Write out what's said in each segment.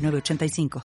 985.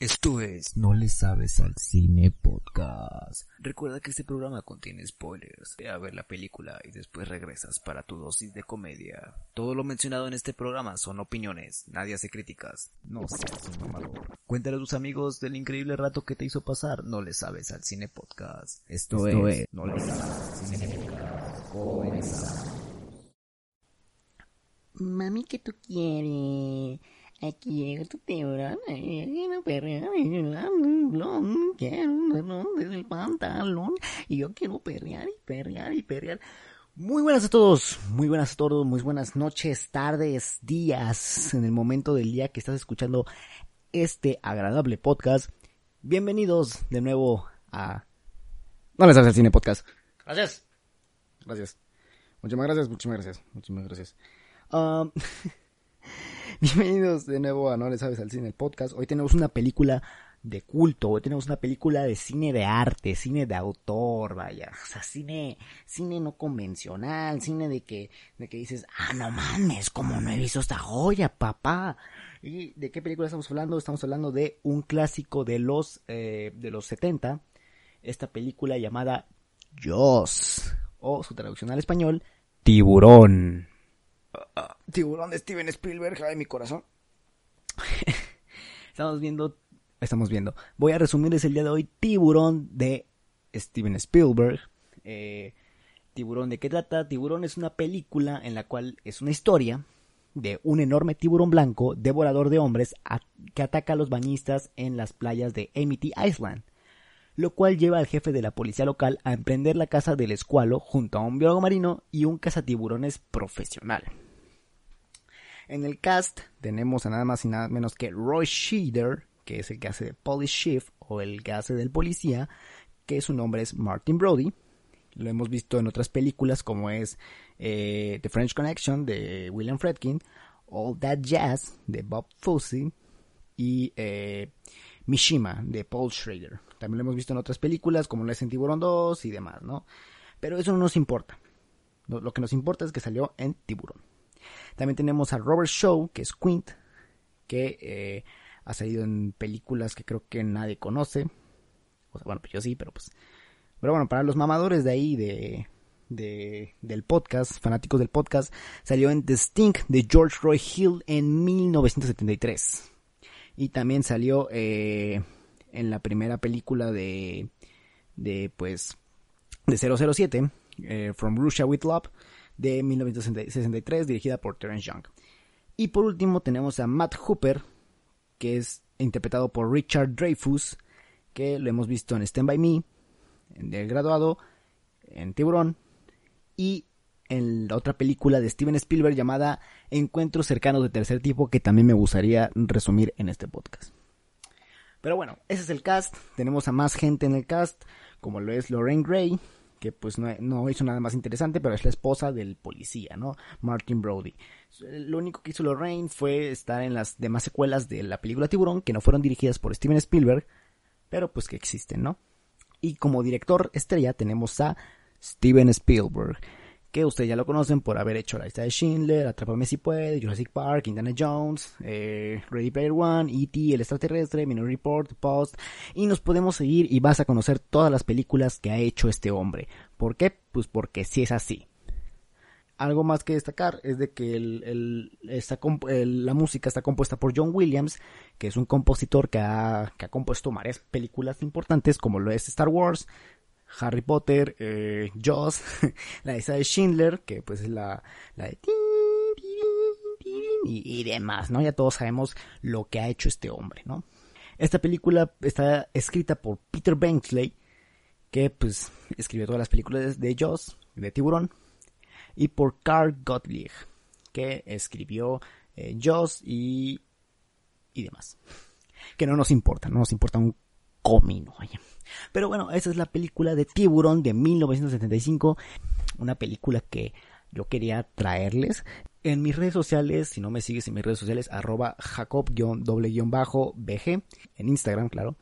Esto es No le sabes al cine podcast. Recuerda que este programa contiene spoilers. Ve a ver la película y después regresas para tu dosis de comedia. Todo lo mencionado en este programa son opiniones, nadie hace críticas. No seas un mamador. Cuéntale a tus amigos del increíble rato que te hizo pasar No le sabes al cine podcast. Esto, es, No le sabes al cine podcast. Comenzamos. Mami, ¿qué tú quieres? Aquí llega tu tiburón, quiero perrear, quiero desde el pantalón, y yo quiero perrear y perrear y perrear. Muy buenas a todos, muy buenas a todos, muy buenas noches, tardes, días, en el momento del día que estás escuchando este agradable podcast. Bienvenidos de nuevo a... No les hace el cine podcast. Gracias. Gracias. Muchísimas gracias, muchísimas gracias, muchísimas gracias. Um, Bienvenidos de nuevo a No le sabes al cine el podcast. Hoy tenemos una película de culto, hoy tenemos una película de cine de arte, cine de autor, vaya, o sea, cine, cine no convencional, cine de que, de que dices, ah, no mames, como no he visto esta joya, papá. ¿Y de qué película estamos hablando? Estamos hablando de un clásico de los, eh, de los 70, esta película llamada Jaws, o su traducción al español, Tiburón. Tiburón de Steven Spielberg, ay mi corazón. estamos viendo, estamos viendo. Voy a resumirles el día de hoy Tiburón de Steven Spielberg. Eh, Tiburón, ¿de qué trata? Tiburón es una película en la cual es una historia de un enorme tiburón blanco, devorador de hombres, que ataca a los bañistas en las playas de Amity Island, lo cual lleva al jefe de la policía local a emprender la caza del escualo junto a un biólogo marino y un cazatiburones profesional. En el cast tenemos a nada más y nada menos que Roy Scheider, que es el que hace de Police Chief o el que hace del policía, que su nombre es Martin Brody. Lo hemos visto en otras películas como es eh, The French Connection de William Fredkin, All That Jazz de Bob Fosse y eh, Mishima de Paul Schrader. También lo hemos visto en otras películas como La en Tiburón 2 y demás, ¿no? Pero eso no nos importa. Lo que nos importa es que salió en Tiburón. También tenemos a Robert Shaw, que es Quint, que eh, ha salido en películas que creo que nadie conoce. Bueno, pues yo sí, pero pues... Pero bueno, para los mamadores de ahí, de, de, del podcast, fanáticos del podcast, salió en The Stink de George Roy Hill en 1973. Y también salió eh, en la primera película de, de pues, de 007, eh, From Russia with Love, de 1963, dirigida por Terence Young. Y por último tenemos a Matt Hooper, que es interpretado por Richard Dreyfus, que lo hemos visto en Stand By Me, en El Graduado, en Tiburón y en la otra película de Steven Spielberg llamada Encuentros cercanos de tercer tipo, que también me gustaría resumir en este podcast. Pero bueno, ese es el cast. Tenemos a más gente en el cast, como lo es Lorraine Gray, que pues no, hizo nada más interesante, pero es la esposa del policía, ¿no? Martin Brody. Lo único que hizo Lorraine fue estar en las demás secuelas de la película Tiburón, que no fueron dirigidas por Steven Spielberg, pero pues que existen, ¿no? Y como director estrella tenemos a Steven Spielberg, que ustedes ya lo conocen por haber hecho la lista de Schindler, Atrápame si puede, Jurassic Park, Indiana Jones, eh, Ready Player One, E.T., El extraterrestre, Minority Report, Post, y nos podemos seguir y vas a conocer todas las películas que ha hecho este hombre. ¿Por qué? Pues porque si es así. Algo más que destacar es de que la música está compuesta por John Williams, que es un compositor que ha, que ha compuesto varias películas importantes como lo es Star Wars, Harry Potter, eh, Jaws, la de Schindler, que pues es la, la de y, y, demás, ¿no? Ya todos sabemos lo que ha hecho este hombre, ¿no? Esta película está escrita por Peter Benchley, que pues escribió todas las películas de Jaws, de Tiburón, y por Carl Gottlieb, que escribió eh, Jaws y, y demás. Que no nos importa, no nos importa un comino. Vaya. Pero bueno, esa es la película de Tiburón de 1975, una película que yo quería traerles. En mis redes sociales, si no me sigues en mis redes sociales, arroba jacob-bg, en Instagram, claro.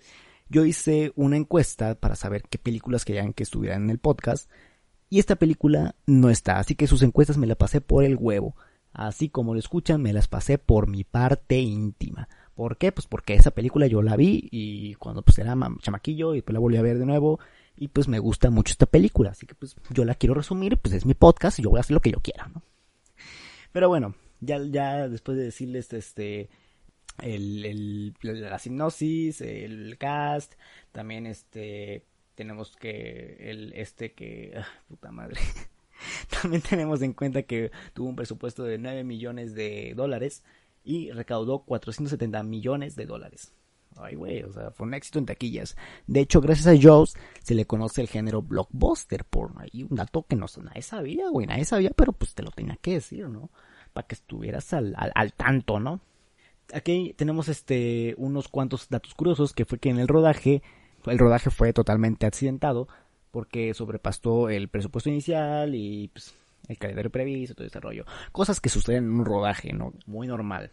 Yo hice una encuesta para saber qué películas querían que estuvieran en el podcast. Y esta película no está, así que sus encuestas me las pasé por el huevo. Así como lo escuchan, me las pasé por mi parte íntima. ¿Por qué? Pues porque esa película yo la vi y cuando pues era chamaquillo y pues la volví a ver de nuevo y pues me gusta mucho esta película. Así que pues yo la quiero resumir, pues es mi podcast y yo voy a hacer lo que yo quiera, ¿no? Pero bueno, ya, ya después de decirles este el, la sinopsis, el cast, también este tenemos que el este que ah, puta madre. también tenemos en cuenta que tuvo un presupuesto de 9 millones de dólares y recaudó 470 millones de dólares. Ay, güey, o sea, fue un éxito en taquillas. De hecho, gracias a Jaws se le conoce el género blockbuster por ahí un dato que no nadie sabía, güey, nadie sabía, pero pues te lo tenía que decir, ¿no? Para que estuvieras al, al, tanto, ¿no? Aquí tenemos este unos cuantos datos curiosos que fue que en el rodaje el rodaje fue totalmente accidentado porque sobrepasó el presupuesto inicial y pues, el calendario previsto, todo ese rollo. Cosas que suceden en un rodaje, ¿no? Muy normal.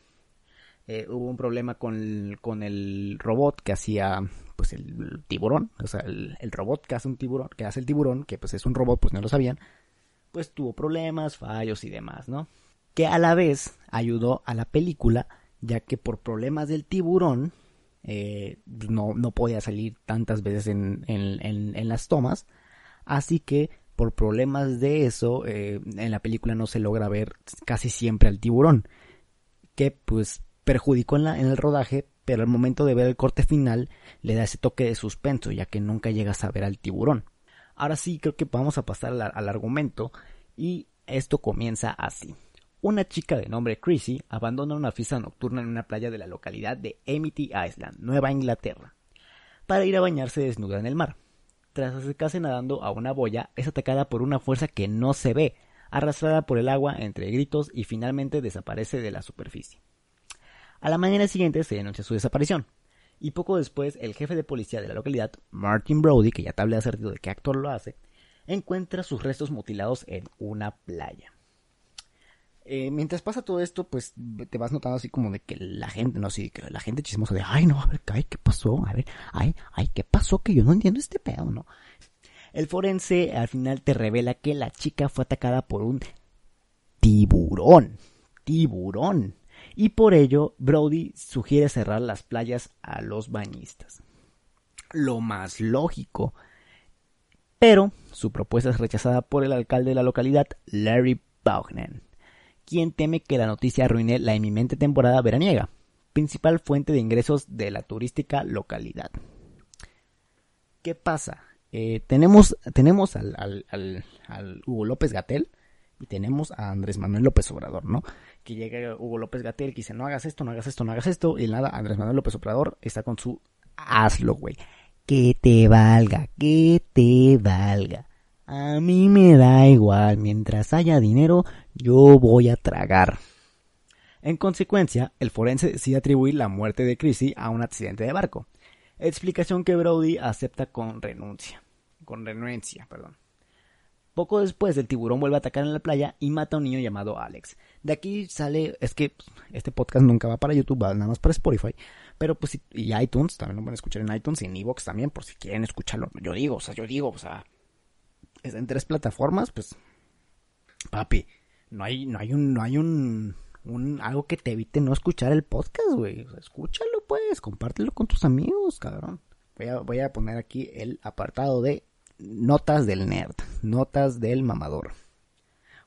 Eh, hubo un problema con, con el robot que hacía pues el tiburón, o sea, el, robot que hace un tiburón, que hace el tiburón, que pues es un robot, pues no lo sabían, pues tuvo problemas, fallos y demás, ¿no? Que a la vez ayudó a la película, ya que por problemas del tiburón eh, no, no podía salir tantas veces en, en, en, las tomas, así que por problemas de eso, eh, en la película no se logra ver casi siempre al tiburón, que pues perjudicó en, el rodaje, pero al momento de ver el corte final le da ese toque de suspenso, ya que nunca llegas a ver al tiburón. Ahora sí, creo que vamos a pasar al, argumento y esto comienza así. Una chica de nombre Chrissy abandona una fiesta nocturna en una playa de la localidad de Amity Island, Nueva Inglaterra, para ir a bañarse desnuda en el mar. Tras acercarse nadando a una boya, es atacada por una fuerza que no se ve, arrastrada por el agua entre gritos y finalmente desaparece de la superficie. A la mañana siguiente se denuncia su desaparición. Y poco después, el jefe de policía de la localidad, Martin Brody, que ya te hablé acertado de qué actor lo hace, encuentra sus restos mutilados en una playa. Eh, mientras pasa todo esto, pues te vas notando así como de que la gente, no, sí, que la gente chismosa de, ay, no, a ver, ay, ¿qué pasó? A ver, ay, ay, ¿qué pasó? Que yo no entiendo este pedo, ¿no? El forense al final te revela que la chica fue atacada por un tiburón. Tiburón y por ello Brody sugiere cerrar las playas a los bañistas. Lo más lógico. Pero su propuesta es rechazada por el alcalde de la localidad, Larry Baughnen, quien teme que la noticia arruine la inminente temporada veraniega, principal fuente de ingresos de la turística localidad. ¿Qué pasa? Eh, tenemos tenemos al, al, al Hugo López Gatel, y tenemos a Andrés Manuel López Obrador, ¿no? Que llega Hugo López Gatel que dice, no hagas esto, no hagas esto, no hagas esto, y nada, Andrés Manuel López Obrador está con su hazlo, güey. Que te valga, que te valga. A mí me da igual, mientras haya dinero, yo voy a tragar. En consecuencia, el forense decide atribuir la muerte de Chrissy a un accidente de barco. Explicación que Brody acepta con renuncia. Con renuencia, perdón. Poco después el tiburón vuelve a atacar en la playa y mata a un niño llamado Alex. De aquí sale, es que pues, este podcast nunca va para YouTube, va nada más para Spotify, pero pues y iTunes, también lo pueden escuchar en iTunes y en Evox también, por si quieren escucharlo. Yo digo, o sea, yo digo, o sea, es en tres plataformas, pues, papi, no hay, no hay un, no hay un, un algo que te evite no escuchar el podcast, güey. escúchalo, pues, compártelo con tus amigos, cabrón. Voy a, voy a poner aquí el apartado de notas del nerd, notas del mamador.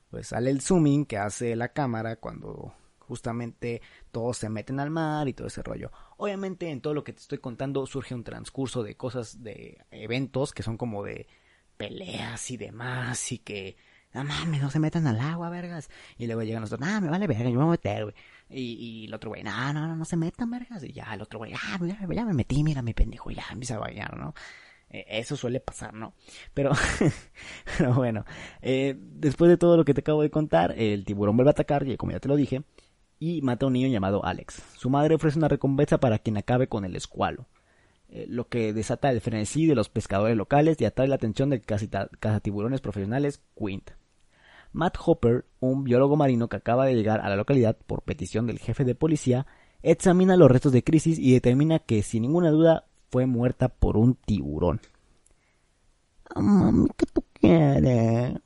Pues sale el zooming que hace la cámara cuando justamente todos se meten al mar y todo ese rollo. Obviamente en todo lo que te estoy contando surge un transcurso de cosas, de eventos que son como de peleas y demás y que, no mames, no se metan al agua, vergas. Y luego llegan los dos, ah, me vale verga, yo me voy a meter, güey. Y, el otro güey, no, no, no, no se metan, vergas. Y ya el otro güey, ah, ya, ya me metí, mira mi pendejo, ya empieza a bailar, ¿no? Eh, eso suele pasar, ¿no? Pero, pero bueno, eh, después de todo lo que te acabo de contar, el tiburón vuelve a atacar, como ya te lo dije, y mata a un niño llamado Alex. Su madre ofrece una recompensa para quien acabe con el escualo, eh, lo que desata el frenesí de los pescadores locales y atrae la atención del cazatiburones profesionales Quint. Matt Hopper, un biólogo marino que acaba de llegar a la localidad por petición del jefe de policía, examina los restos de crisis y determina que sin ninguna duda fue muerta por un tiburón. Ah, mami, ¿qué tú quieres?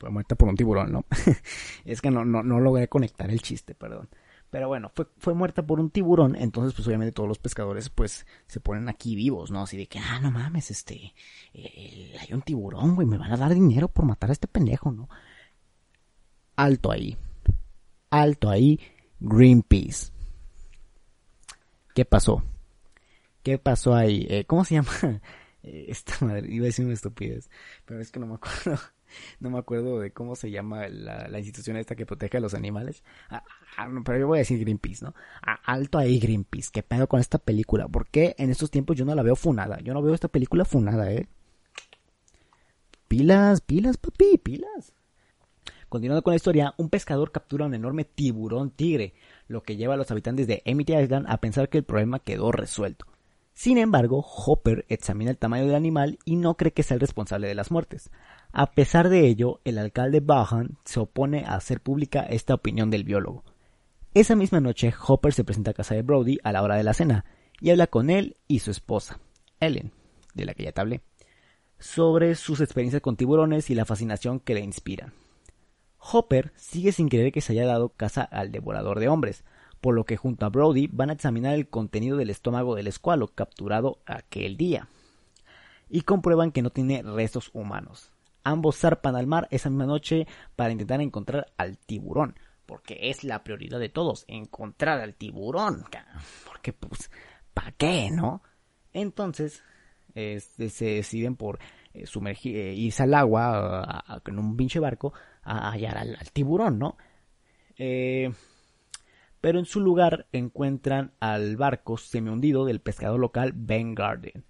Fue muerta por un tiburón, ¿no? es que no, no, no logré conectar el chiste, perdón. Pero bueno, fue, fue muerta por un tiburón, entonces pues obviamente todos los pescadores pues se ponen aquí vivos, ¿no? Así de que, ah, no mames, este, eh, hay un tiburón, güey, me van a dar dinero por matar a este pendejo, ¿no? Alto ahí, alto ahí, Greenpeace. ¿Qué pasó? ¿Qué pasó ahí? Eh, ¿Cómo se llama? Eh, esta madre, iba a decir una estupidez, pero es que no me acuerdo. No me acuerdo de cómo se llama la, institución esta que protege a los animales. Pero yo voy a decir Greenpeace, ¿no? Alto ahí Greenpeace. ¿Qué pedo con esta película? ¿Por qué en estos tiempos yo no la veo funada? Yo no veo esta película funada, ¿eh? Pilas, pilas, papi, pilas. Continuando con la historia, un pescador captura un enorme tiburón tigre, lo que lleva a los habitantes de Amity Island a pensar que el problema quedó resuelto. Sin embargo, Hopper examina el tamaño del animal y no cree que sea el responsable de las muertes. A pesar de ello, el alcalde Bahan se opone a hacer pública esta opinión del biólogo. Esa misma noche, Hopper se presenta a casa de Brody a la hora de la cena y habla con él y su esposa, Ellen, de la que ya te hablé, sobre sus experiencias con tiburones y la fascinación que le inspiran. Hopper sigue sin creer que se haya dado caza al devorador de hombres, por lo que junto a Brody van a examinar el contenido del estómago del escualo capturado aquel día y comprueban que no tiene restos humanos. Ambos zarpan al mar esa misma noche para intentar encontrar al tiburón, porque es la prioridad de todos, encontrar al tiburón. Porque pues, ¿para qué, no? Entonces, este, se deciden por eh, sumergir, eh, irse al agua en un pinche barco a hallar al, tiburón, ¿no? Eh, pero en su lugar encuentran al barco semi-hundido del pescador local Ben Garden.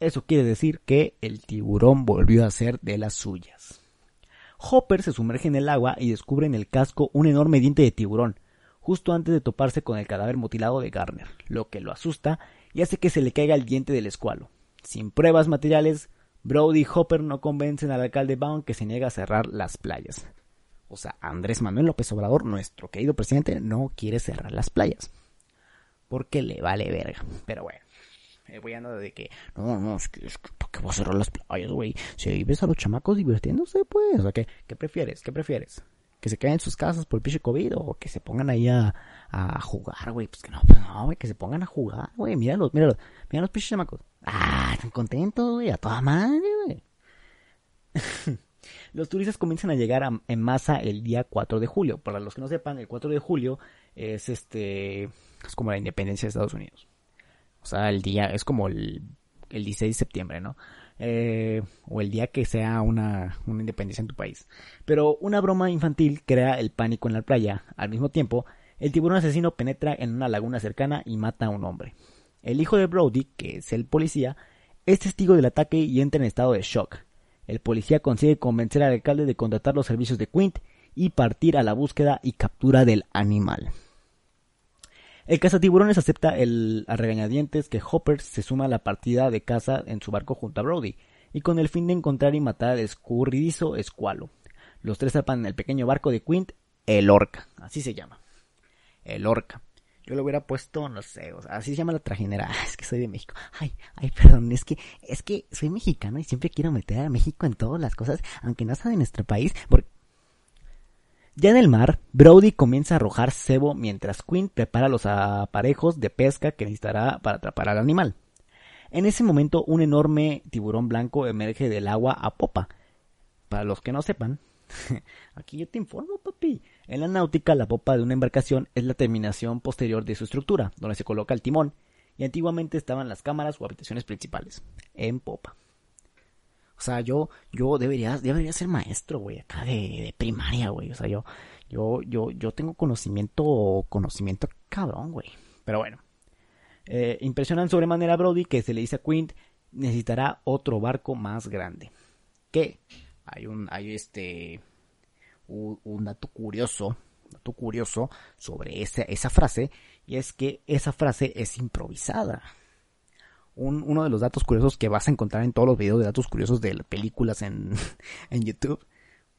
Eso quiere decir que el tiburón volvió a ser de las suyas. Hopper se sumerge en el agua y descubre en el casco un enorme diente de tiburón, justo antes de toparse con el cadáver mutilado de Garner, lo que lo asusta y hace que se le caiga el diente del escualo. Sin pruebas materiales, Brody y Hopper no convencen al alcalde Baum que se niega a cerrar las playas. O sea, Andrés Manuel López Obrador, nuestro querido presidente, no quiere cerrar las playas. Porque le vale verga. Pero bueno. Eh, voy a andar de que, no, no, es que, es que ¿para qué voy a cerrar las playas, güey? Si ahí ves a los chamacos divirtiéndose, pues, o sea, ¿qué, qué prefieres? ¿Qué prefieres? ¿Que se queden en sus casas por el pinche COVID o que se pongan ahí a, a jugar, güey? Pues que no, pues no, güey, que se pongan a jugar, güey, míralos, míralos, mira los pinches chamacos. Ah, están contentos, güey, a toda madre, güey. los turistas comienzan a llegar en masa el día 4 de julio. Para los que no sepan, el 4 de julio es este es como la independencia de Estados Unidos. O sea, el día es como el, el 16 de septiembre, ¿no? Eh, o el día que sea una, una independencia en tu país. Pero una broma infantil crea el pánico en la playa. Al mismo tiempo, el tiburón asesino penetra en una laguna cercana y mata a un hombre. El hijo de Brody, que es el policía, es testigo del ataque y entra en estado de shock. El policía consigue convencer al alcalde de contratar los servicios de Quint y partir a la búsqueda y captura del animal. El cazatiburones acepta el, a regañadientes que Hopper se suma a la partida de caza en su barco junto a Brody, y con el fin de encontrar y matar al escurridizo escualo. Los tres zapan en el pequeño barco de Quint, el Orca, así se llama. El Orca. Yo lo hubiera puesto, no sé, o sea, así se llama la trajinera. Es que soy de México. Ay, ay, perdón, es que, es que soy mexicano y siempre quiero meter a México en todas las cosas, aunque no sea de nuestro país, porque... Ya en el mar, Brody comienza a arrojar cebo mientras Quinn prepara los aparejos de pesca que necesitará para atrapar al animal. En ese momento, un enorme tiburón blanco emerge del agua a popa. Para los que no sepan, aquí yo te informo, papi. En la náutica, la popa de una embarcación es la terminación posterior de su estructura, donde se coloca el timón, y antiguamente estaban las cámaras o habitaciones principales, en popa. O sea, yo, yo debería, debería ser maestro, güey, acá de, primaria, güey. O sea, yo, yo, yo, yo tengo conocimiento, conocimiento cabrón, güey. Pero bueno. Eh, impresionan sobremanera a Brody que se le dice a Quint necesitará otro barco más grande. ¿Qué? Hay un, hay este, un, dato curioso, dato curioso sobre esa, esa frase, y es que esa frase es improvisada. Un, uno de los datos curiosos que vas a encontrar en todos los videos de datos curiosos de películas en, en YouTube,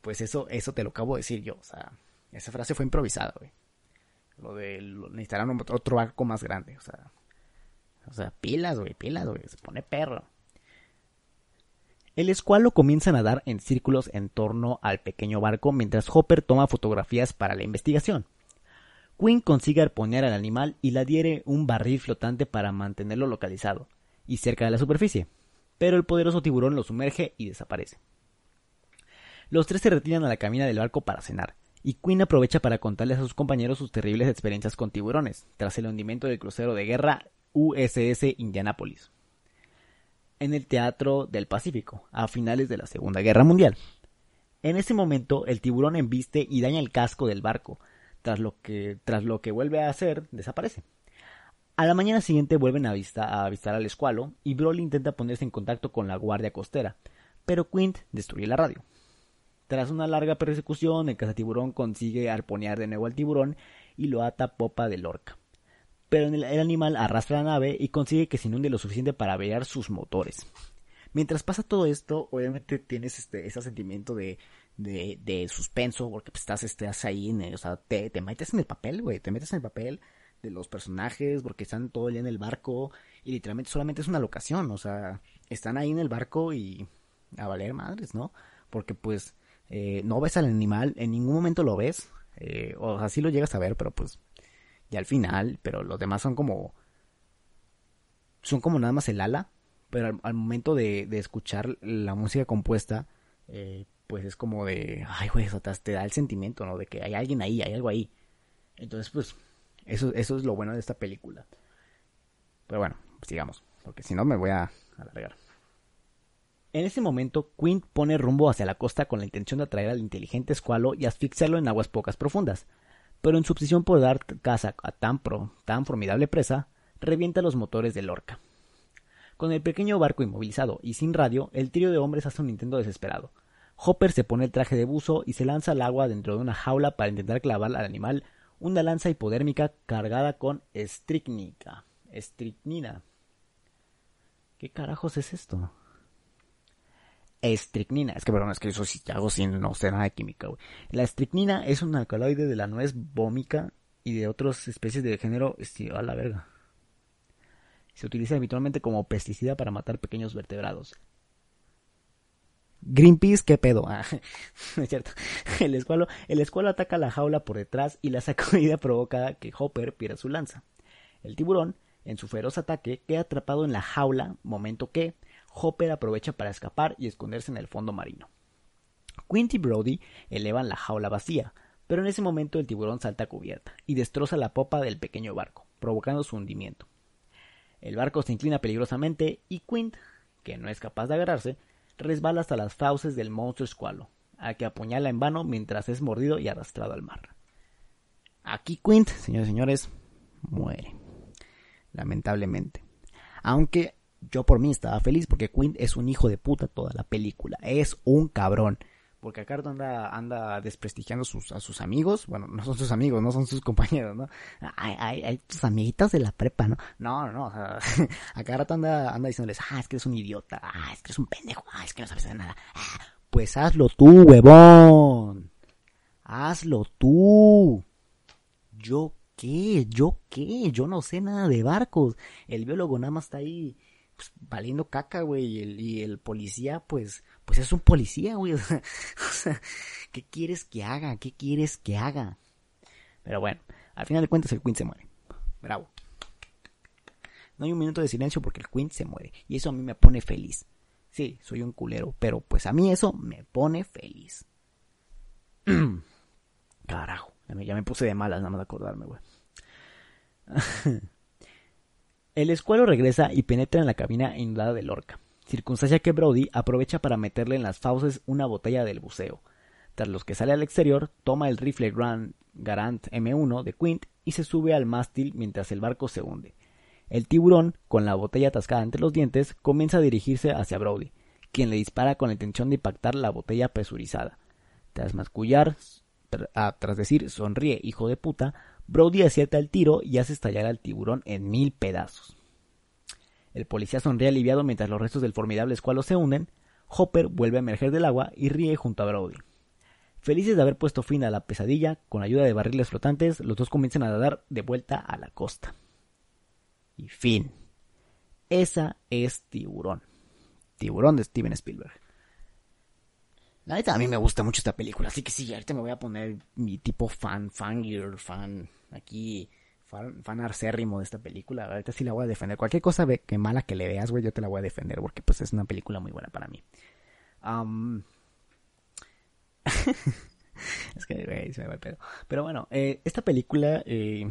pues eso, eso te lo acabo de decir yo, o sea, esa frase fue improvisada, güey. Lo de necesitarán otro barco más grande, o sea, o sea, pilas, güey, pilas, güey, se pone perro. El escualo comienza a nadar en círculos en torno al pequeño barco mientras Hopper toma fotografías para la investigación. Quinn consigue arponear al animal y le adhiere un barril flotante para mantenerlo localizado y cerca de la superficie, pero el poderoso tiburón lo sumerge y desaparece. Los tres se retiran a la cabina del barco para cenar, y Quinn aprovecha para contarles a sus compañeros sus terribles experiencias con tiburones, tras el hundimiento del crucero de guerra USS Indianapolis en el Teatro del Pacífico, a finales de la Segunda Guerra Mundial. En ese momento, el tiburón embiste y daña el casco del barco, tras lo que, tras lo que vuelve a hacer, desaparece. A la mañana siguiente vuelven a, a avistar al escualo y Broly intenta ponerse en contacto con la guardia costera, pero Quint destruye la radio. Tras una larga persecución, el cazatiburón consigue arponear de nuevo al tiburón y lo ata a popa del orca pero el, animal arrastra la nave y consigue que se inunde lo suficiente para averiar sus motores. Mientras pasa todo esto, obviamente tienes este, ese sentimiento de, de, suspenso, porque pues, estás, estás ahí, en o sea, te, te metes en el papel, güey, te metes en el papel de los personajes, porque están todo el día en el barco, y literalmente solamente es una locación, o sea, están ahí en el barco y a valer madres, ¿no? Porque pues eh, no ves al animal, en ningún momento lo ves, eh, o sea, sí lo llegas a ver, pero pues y al final, pero los demás son como son como nada más el ala, pero al, momento de, escuchar la música compuesta, eh, pues es como de, ay, güey, eso te, da el sentimiento, ¿no? De que hay alguien ahí, hay algo ahí. Entonces, pues, eso, eso es lo bueno de esta película. Pero bueno, sigamos, porque si no me voy a alargar. En ese momento, Quint pone rumbo hacia la costa con la intención de atraer al inteligente escualo y asfixiarlo en aguas pocas profundas pero en su obsesión por dar caza a tan, pro, tan formidable presa, revienta los motores del Orca. Con el pequeño barco inmovilizado y sin radio, el trío de hombres hace un intento desesperado. Hopper se pone el traje de buzo y se lanza al agua dentro de una jaula para intentar clavar al animal una lanza hipodérmica cargada con estricnica. Estricnina. ¿Qué carajos es esto? Estricnina. Es que, perdón, es que eso sí hago sin no sé nada de química, güey. La estricnina es un alcaloide de la nuez vómica y de otras especies de género, a la verga. Se utiliza habitualmente como pesticida para matar pequeños vertebrados. Greenpeace, ¿qué pedo? Ah, es cierto. El escualo, el escualo ataca la jaula por detrás y la sacudida provoca que Hopper pierda su lanza. El tiburón, en su feroz ataque, queda atrapado en la jaula, momento que, Hopper aprovecha para escapar y esconderse en el fondo marino. Quint y Brody elevan la jaula vacía, pero en ese momento el tiburón salta a cubierta y destroza la popa del pequeño barco, provocando su hundimiento. El barco se inclina peligrosamente y Quint, que no es capaz de agarrarse, resbala hasta las fauces del monstruo escualo, a que apuñala en vano mientras es mordido y arrastrado al mar. Aquí Quint, señores y señores, muere. Lamentablemente. Aunque yo por mí estaba feliz porque Quinn es un hijo de puta toda la película. Es un cabrón. Porque acá anda, anda desprestigiando sus, a sus amigos. Bueno, no son sus amigos, no son sus compañeros, ¿no? Hay, hay, hay tus amiguitos de la prepa, ¿no? No, no, o sea, acá anda, anda diciéndoles, ah, es que eres un idiota, ah, es que eres un pendejo, ah, es que no sabes de nada. Ah, pues hazlo tú, huevón. Hazlo tú. ¿Yo qué? ¿Yo qué? Yo no sé nada de barcos. El biólogo nada más está ahí pues, valiendo caca, güey, y el, policía, pues, pues es un policía, güey, o sea, ¿qué quieres que haga? ¿Qué quieres que haga? Pero bueno, al final de cuentas el Queen se muere. Bravo. No hay un minuto de silencio porque el Queen se muere. Y eso a mí me pone feliz. Sí, soy un culero, pero pues a mí eso me pone feliz. Carajo, ya me puse de malas nada más de acordarme, güey. El escuelo regresa y penetra en la cabina inundada de Lorca, circunstancia que Brody aprovecha para meterle en las fauces una botella del buceo. Tras los que sale al exterior, toma el rifle Grand Garant M1 de Quint y se sube al mástil mientras el barco se hunde. El tiburón, con la botella atascada entre los dientes, comienza a dirigirse hacia Brody, quien le dispara con la intención de impactar la botella presurizada. Tras mascullar, ah, tras decir sonríe, hijo de puta, Brody acierta el tiro y hace estallar al tiburón en mil pedazos. El policía sonríe aliviado mientras los restos del formidable escualo se unen. Hopper vuelve a emerger del agua y ríe junto a Brody. Felices de haber puesto fin a la pesadilla, con ayuda de barriles flotantes, los dos comienzan a nadar de vuelta a la costa. Y fin. Esa es Tiburón. Tiburón de Steven Spielberg. La neta, a mí me gusta mucho esta película, así que sí, ahorita me voy a poner mi tipo fan, fangirl, fan, aquí, fan, fan arcérrimo de esta película. Ahorita sí la voy a defender. Cualquier cosa que mala que le veas, güey, yo te la voy a defender, porque pues es una película muy buena para mí. es que, güey, se me va el pedo. Pero bueno, eh, esta película eh,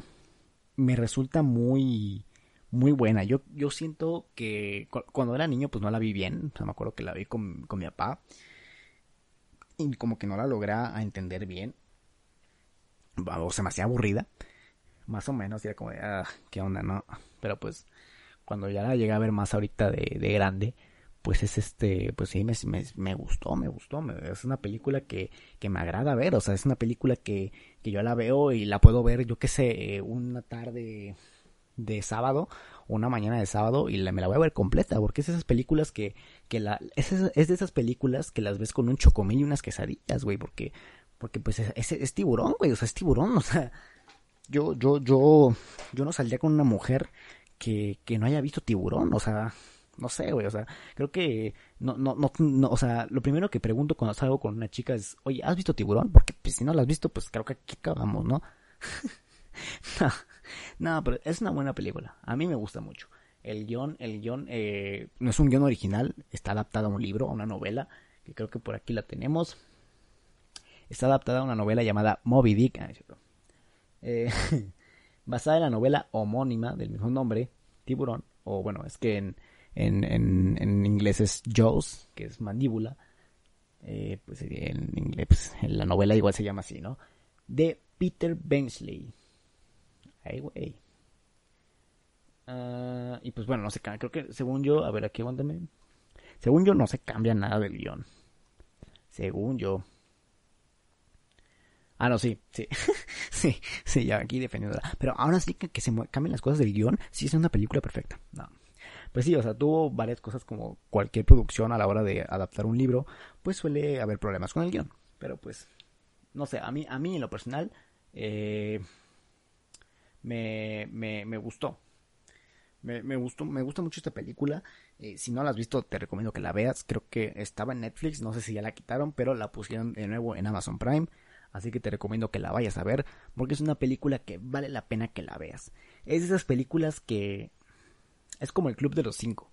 me resulta muy muy buena. Yo, yo siento que cuando era niño pues no la vi bien. O sea, me acuerdo que la vi con, con mi papá. Y como que no la logré a entender bien. O se me hacía aburrida. Más o menos, era como de, ah, qué onda, ¿no? Pero pues, cuando ya la llegué a ver más ahorita de, de grande, pues es este, pues sí, me, me, me gustó, me gustó. es una película que, que me agrada ver. O sea, es una película que, que yo la veo y la puedo ver, yo qué sé, una tarde de sábado, una mañana de sábado y me la voy a ver completa, porque es esas películas que, que la, es, de esas películas que las ves con un chocomil y unas quesadillas, güey, porque, porque pues es, es, tiburón, güey, o sea, es tiburón, o sea, yo, yo, yo, yo no saldría con una mujer que, que no haya visto tiburón, o sea, no sé, güey, o sea, creo que no, no, no, no, o sea, lo primero que pregunto cuando salgo con una chica es, oye, ¿has visto tiburón? Porque pues, si no lo has visto, pues creo que aquí acabamos, ¿no? no, no, pero es una buena película. A mí me gusta mucho. El guion, el guion eh, no es un guion original, está adaptado a un libro, a una novela, que creo que por aquí la tenemos. Está adaptada a una novela llamada Moby Dick, ah, eh, basada en la novela homónima del mismo nombre, Tiburón, o bueno, es que en, en, en, inglés es Jaws, que es mandíbula, eh, pues en inglés, pues, en la novela igual se llama así, ¿no? De Peter Bensley. Ay, güey. Ah, y pues bueno, no se cambia. Creo que según yo, a ver, aquí aguántame. Según yo, no se cambia nada del guion. Según yo. Ah, no, sí, sí. sí, sí, ya aquí defendiéndola. Pero ahora sí que, que se cambien las cosas del guion, sí es una película perfecta. No. Pues sí, o sea, tuvo varias cosas como cualquier producción a la hora de adaptar un libro, pues suele haber problemas con el guion. Pero pues, no sé, a mí, a mí en lo personal, eh, me, me, me gustó. Me, me, gustó, me gusta mucho esta película. Eh, si no la has visto, te recomiendo que la veas. Creo que estaba en Netflix, no sé si ya la quitaron, pero la pusieron de nuevo en Amazon Prime. Así que te recomiendo que la vayas a ver, porque es una película que vale la pena que la veas. Es de esas películas que es como el Club de los Cinco,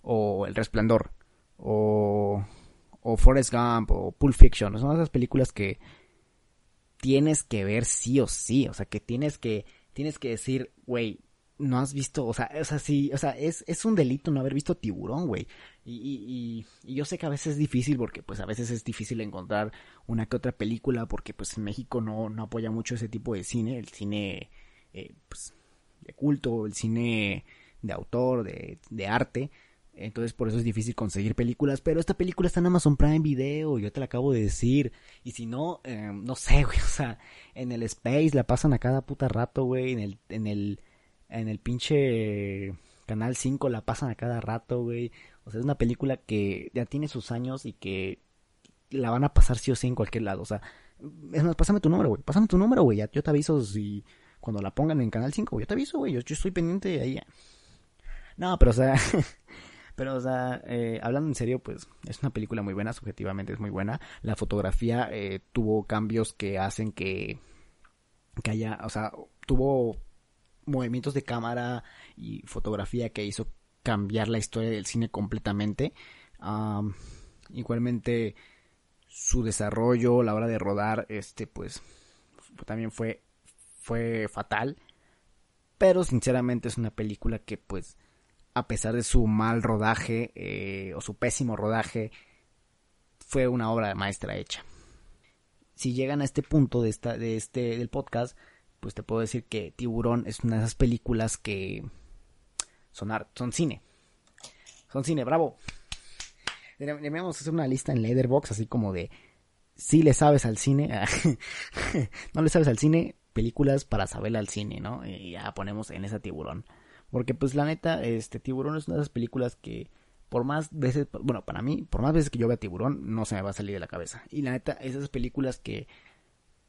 o El Resplandor, o, o Forrest Gump, o Pulp Fiction. Son esas películas que tienes que ver sí o sí, o sea, que tienes que tienes que decir, güey, no has visto, o sea, o sea, sí, o sea, es, es un delito no haber visto tiburón, güey. Y, y, y, yo sé que a veces es difícil porque pues a veces es difícil encontrar una que otra película porque pues México no, no apoya mucho ese tipo de cine, el cine eh, pues, de culto, el cine de autor, de, de arte. Entonces por eso es difícil conseguir películas. Pero esta película está en Amazon Prime Video. Yo te la acabo de decir. Y si no, eh, no sé, güey. O sea, en el Space la pasan a cada puta rato, güey. En el, en el, en el pinche Canal 5 la pasan a cada rato, güey. O sea, es una película que ya tiene sus años y que la van a pasar sí o sí en cualquier lado. O sea, es más, pásame tu número, güey. Pásame tu número, güey. Yo te aviso si cuando la pongan en Canal 5, yo te aviso, güey. Yo, yo estoy pendiente de ahí. No, pero o sea, Pero, o sea, eh, hablando en serio, pues es una película muy buena, subjetivamente es muy buena. La fotografía eh, tuvo cambios que hacen que, que haya, o sea, tuvo movimientos de cámara y fotografía que hizo cambiar la historia del cine completamente. igualmente su desarrollo, la hora de rodar, este, pues también fue, fue fatal. Pero sinceramente es una película que pues a pesar de su mal rodaje eh, o su pésimo rodaje, fue una obra maestra hecha. Si llegan a este punto de, esta, de este, del podcast, pues te puedo decir que Tiburón es una de esas películas que son arte, son cine. Son cine, bravo. Debemos hacer una lista en Leatherbox, así como de si le sabes al cine, no le sabes al cine, películas para saberle al cine, ¿no? Y ya ponemos en esa tiburón. Porque pues la neta, este tiburón es una de esas películas que por más veces, bueno, para mí, por más veces que yo vea tiburón, no se me va a salir de la cabeza. Y la neta, esas películas que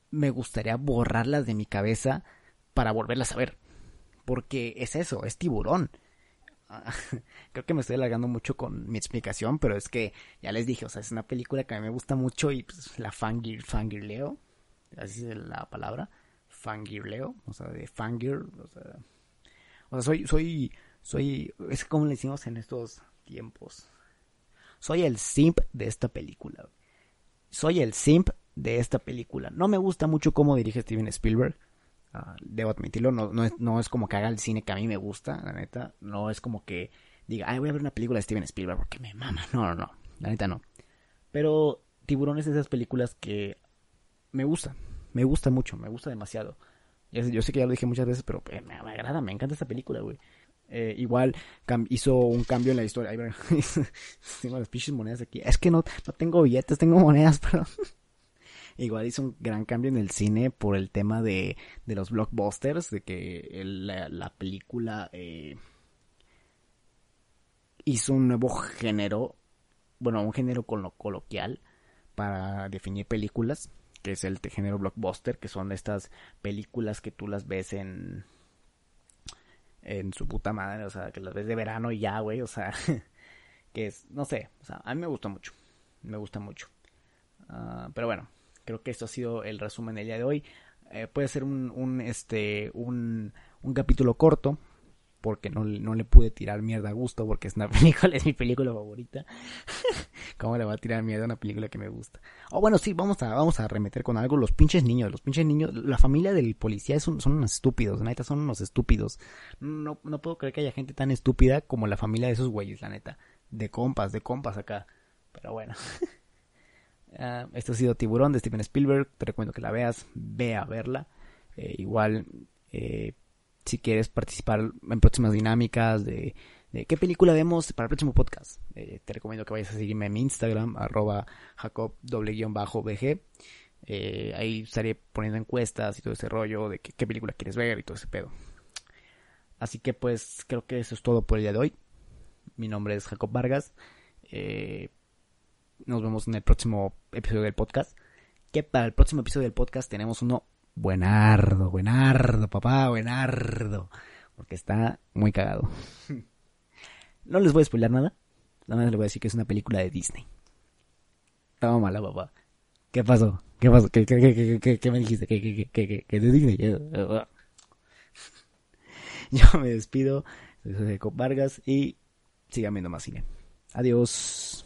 me gustaría borrarlas de mi cabeza para volverlas a ver. Porque es eso, es tiburón. Creo que me estoy alargando mucho con mi explicación, pero es que ya les dije, o sea, es una película que a mí me gusta mucho y pues la fangir, fangirleo, así es la palabra, fangirleo, o sea, de fangir, o sea, o sea, soy, soy, soy, es como le decimos en estos tiempos. Soy el simp de esta película. Soy el simp de esta película. No me gusta mucho cómo dirige Steven Spielberg. Ah, debo admitirlo, no, no, es, no es como que haga el cine que a mí me gusta, la neta. No es como que diga, ay, voy a ver una película de Steven Spielberg porque me mama. No, no, no. La neta no. Pero Tiburón es de esas películas que me gusta. Me gusta mucho, me gusta demasiado. Yo sé que ya lo dije muchas veces, pero eh, me, agrada, me encanta esta película, güey. Eh, igual hizo un cambio en la historia. Ahí, tengo las pinches monedas aquí. Es que no, no tengo billetes, tengo monedas, pero... Igual hizo un gran cambio en el cine por el tema de, de los blockbusters, de que la, película eh, hizo un nuevo género, bueno, un género coloquial para definir películas, que es el género blockbuster, que son estas películas que tú las ves en en su puta madre, o sea, que las ves de verano y ya, güey, o sea, que es, no sé, o sea, a mí me gusta mucho, me gusta mucho. Ah, pero bueno, creo que esto ha sido el resumen del día de hoy. Eh, puede ser un, un este, un, un capítulo corto, porque no, no, le pude tirar mierda a gusto, porque es una película, es mi película favorita. ¿Cómo le va a tirar mierda a una película que me gusta? Oh, bueno, sí, vamos a, vamos a remeter con algo. Los pinches niños, los pinches niños, la familia del policía son, son unos estúpidos, neta, son unos estúpidos. No, no puedo creer que haya gente tan estúpida como la familia de esos güeyes, la neta. De compas, de compas acá. Pero bueno. Ah, esto ha sido Tiburón de Steven Spielberg. Te recomiendo que la veas. Ve a verla. Eh, igual, eh, si quieres participar en próximas dinámicas de, qué película vemos para el próximo podcast, eh, te recomiendo que vayas a seguirme en mi Instagram, arroba jacob bg ahí estaré poniendo encuestas y todo ese rollo de qué, película quieres ver y todo ese pedo. Así que pues creo que eso es todo por el día de hoy. Mi nombre es Jacob Vargas. nos vemos en el próximo episodio del podcast. Que para el próximo episodio del podcast tenemos uno buenardo, buenardo, papá, buenardo. Porque está muy cagado. No les voy a spoiler nada. Nada más les voy a decir que es una película de Disney. Estaba mala, papá. ¿Qué pasó? ¿Qué pasó? ¿Qué, me dijiste? ¿Qué, qué, de Disney? Yo me despido. Soy José Vargas y sigan viendo más cine. Adiós.